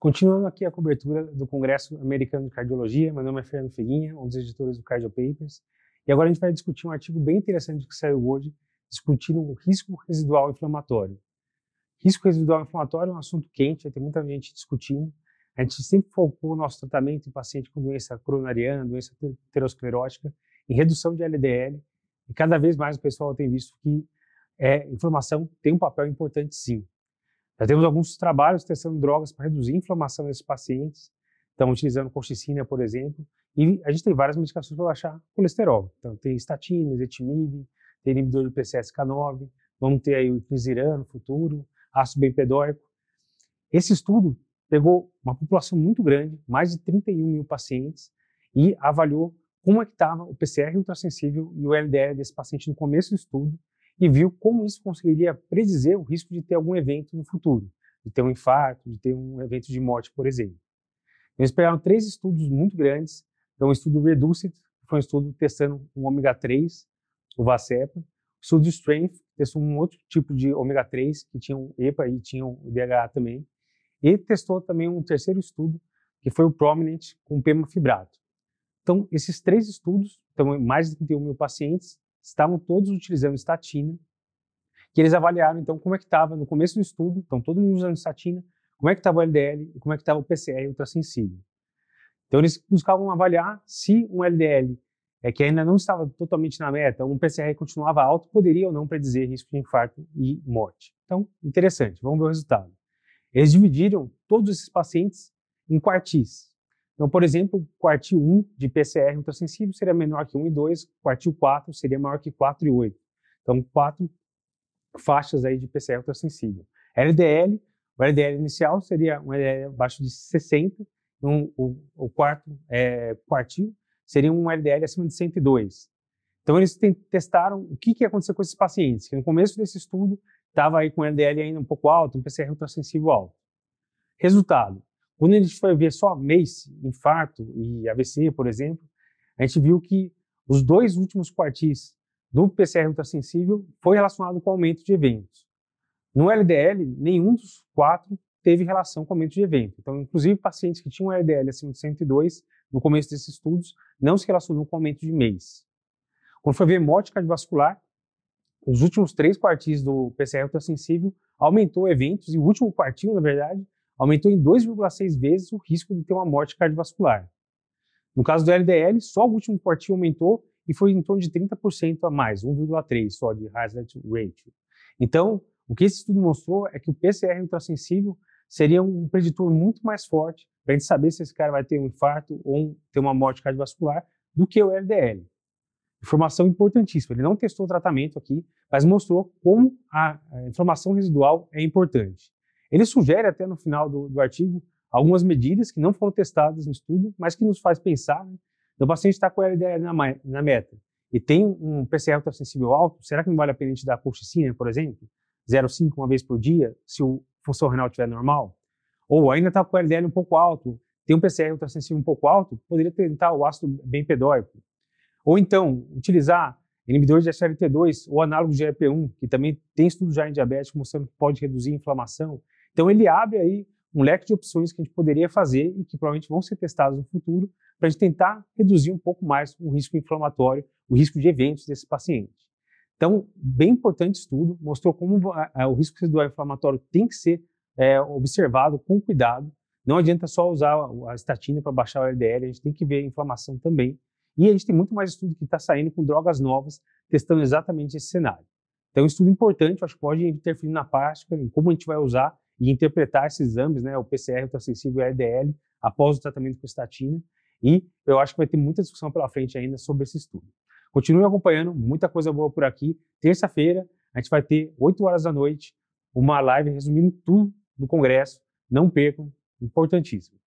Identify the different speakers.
Speaker 1: Continuando aqui a cobertura do Congresso Americano de Cardiologia, meu nome é Fernando Figuinha, um dos editores do Cardio Papers, e agora a gente vai discutir um artigo bem interessante que saiu hoje, discutindo o risco residual inflamatório. Risco residual inflamatório é um assunto quente, tem muita gente discutindo. A gente sempre focou o nosso tratamento em paciente com doença coronariana, doença aterosclerótica, em redução de LDL, e cada vez mais o pessoal tem visto que é, inflamação tem um papel importante sim. Já temos alguns trabalhos testando drogas para reduzir a inflamação nesses pacientes, estão utilizando colchicina, por exemplo, e a gente tem várias medicações para baixar colesterol. Então, tem estatina, ezetimibe, tem inibidor do PCSK9, vamos ter aí o inclisiran no futuro, ácido bempedóico. Esse estudo pegou uma população muito grande, mais de 31 mil pacientes, e avaliou como é que estava o PCR ultrassensível e o LDL desse paciente no começo do estudo e viu como isso conseguiria predizer o risco de ter algum evento no futuro, de ter um infarto, de ter um evento de morte, por exemplo. Eles pegaram três estudos muito grandes, então o estudo Reduced, que foi um estudo testando o ômega 3, o VASEPA, o estudo Strength, testou um outro tipo de ômega 3, que tinha um EPA e um DHA também, e testou também um terceiro estudo, que foi o Prominent, com pemafibrato. Então, esses três estudos, então mais de 31 mil pacientes, estavam todos utilizando estatina, que eles avaliaram então como é que estava no começo do estudo, então todo mundo usando estatina, como é que estava o LDL e como é que estava o PCR ultrassensível. Então eles buscavam avaliar se um LDL é que ainda não estava totalmente na meta, um PCR continuava alto, poderia ou não predizer risco de infarto e morte. Então, interessante, vamos ver o resultado. Eles dividiram todos esses pacientes em quartis. Então, por exemplo, quartil 1 de PCR ultrassensível seria menor que 1 e 2, quartil 4 seria maior que 4 e 8. Então, quatro faixas aí de PCR ultrassensível. LDL, o LDL inicial seria um LDL abaixo de 60, um, o, o, quarto é, quartil seria um LDL acima de 102. Então, eles testaram o que, que ia acontecer com esses pacientes, que no começo desse estudo estava aí com LDL ainda um pouco alto, um PCR ultrassensível alto. Resultado, quando a gente foi ver só MACE, infarto e AVC, por exemplo, a gente viu que os dois últimos quartis do PCR ultrassensível foi relacionado com aumento de eventos. No LDL, nenhum dos quatro teve relação com aumento de evento. Então, inclusive, pacientes que tinham LDL acima de 102, no começo desses estudos, não se relacionou com aumento de MACE. Quando foi ver morte cardiovascular, os últimos três quartis do PCR ultrassensível aumentou eventos, e o último quartil, na verdade, aumentou em 2,6 vezes o risco de ter uma morte cardiovascular. No caso do LDL, só o último quartil aumentou e foi em torno de 30% a mais, 1,3 só de hazard ratio. Então, o que esse estudo mostrou é que o PCR ultrassensível seria um preditor muito mais forte para a gente saber se esse cara vai ter um infarto ou ter uma morte cardiovascular do que o LDL. Informação importantíssima. Ele não testou o tratamento aqui, mas mostrou como a inflamação residual é importante. Ele sugere até no final do, do artigo algumas medidas que não foram testadas no estudo, mas que nos faz pensar, né? o paciente está com LDL na, na, meta e tem um PCR ultrassensível alto, será que não vale a pena a gente dar colchicina, por exemplo? 0,5 uma vez por dia, se o função renal estiver normal? Ou ainda está com o LDL um pouco alto, tem um PCR ultrassensível um pouco alto, poderia tentar o ácido bempedóico. Ou então, utilizar inibidores de SLT2 ou análogo de GLP-1, que também tem estudo já em diabetes mostrando que pode reduzir a inflamação. Então ele abre aí um leque de opções que a gente poderia fazer e que provavelmente vão ser testadas no futuro para a gente tentar reduzir um pouco mais o risco inflamatório, o risco de eventos desse paciente. Então, bem importante estudo, mostrou como a, o risco residual inflamatório tem que ser é, observado com cuidado. Não adianta só usar a, estatina para baixar o LDL, a gente tem que ver a inflamação também. E a gente tem muito mais estudo que está saindo com drogas novas, testando exatamente esse cenário. Então, é um estudo importante, acho que pode interferir na prática, em como a gente vai usar e interpretar esses exames, né, o PCR ultrassensível e o LDL, após o tratamento com estatina. E eu acho que vai ter muita discussão pela frente ainda sobre esse estudo. Continue acompanhando, muita coisa boa por aqui. Terça-feira, a gente vai ter 8 horas da noite, uma live resumindo tudo do Congresso. Não percam, importantíssimo.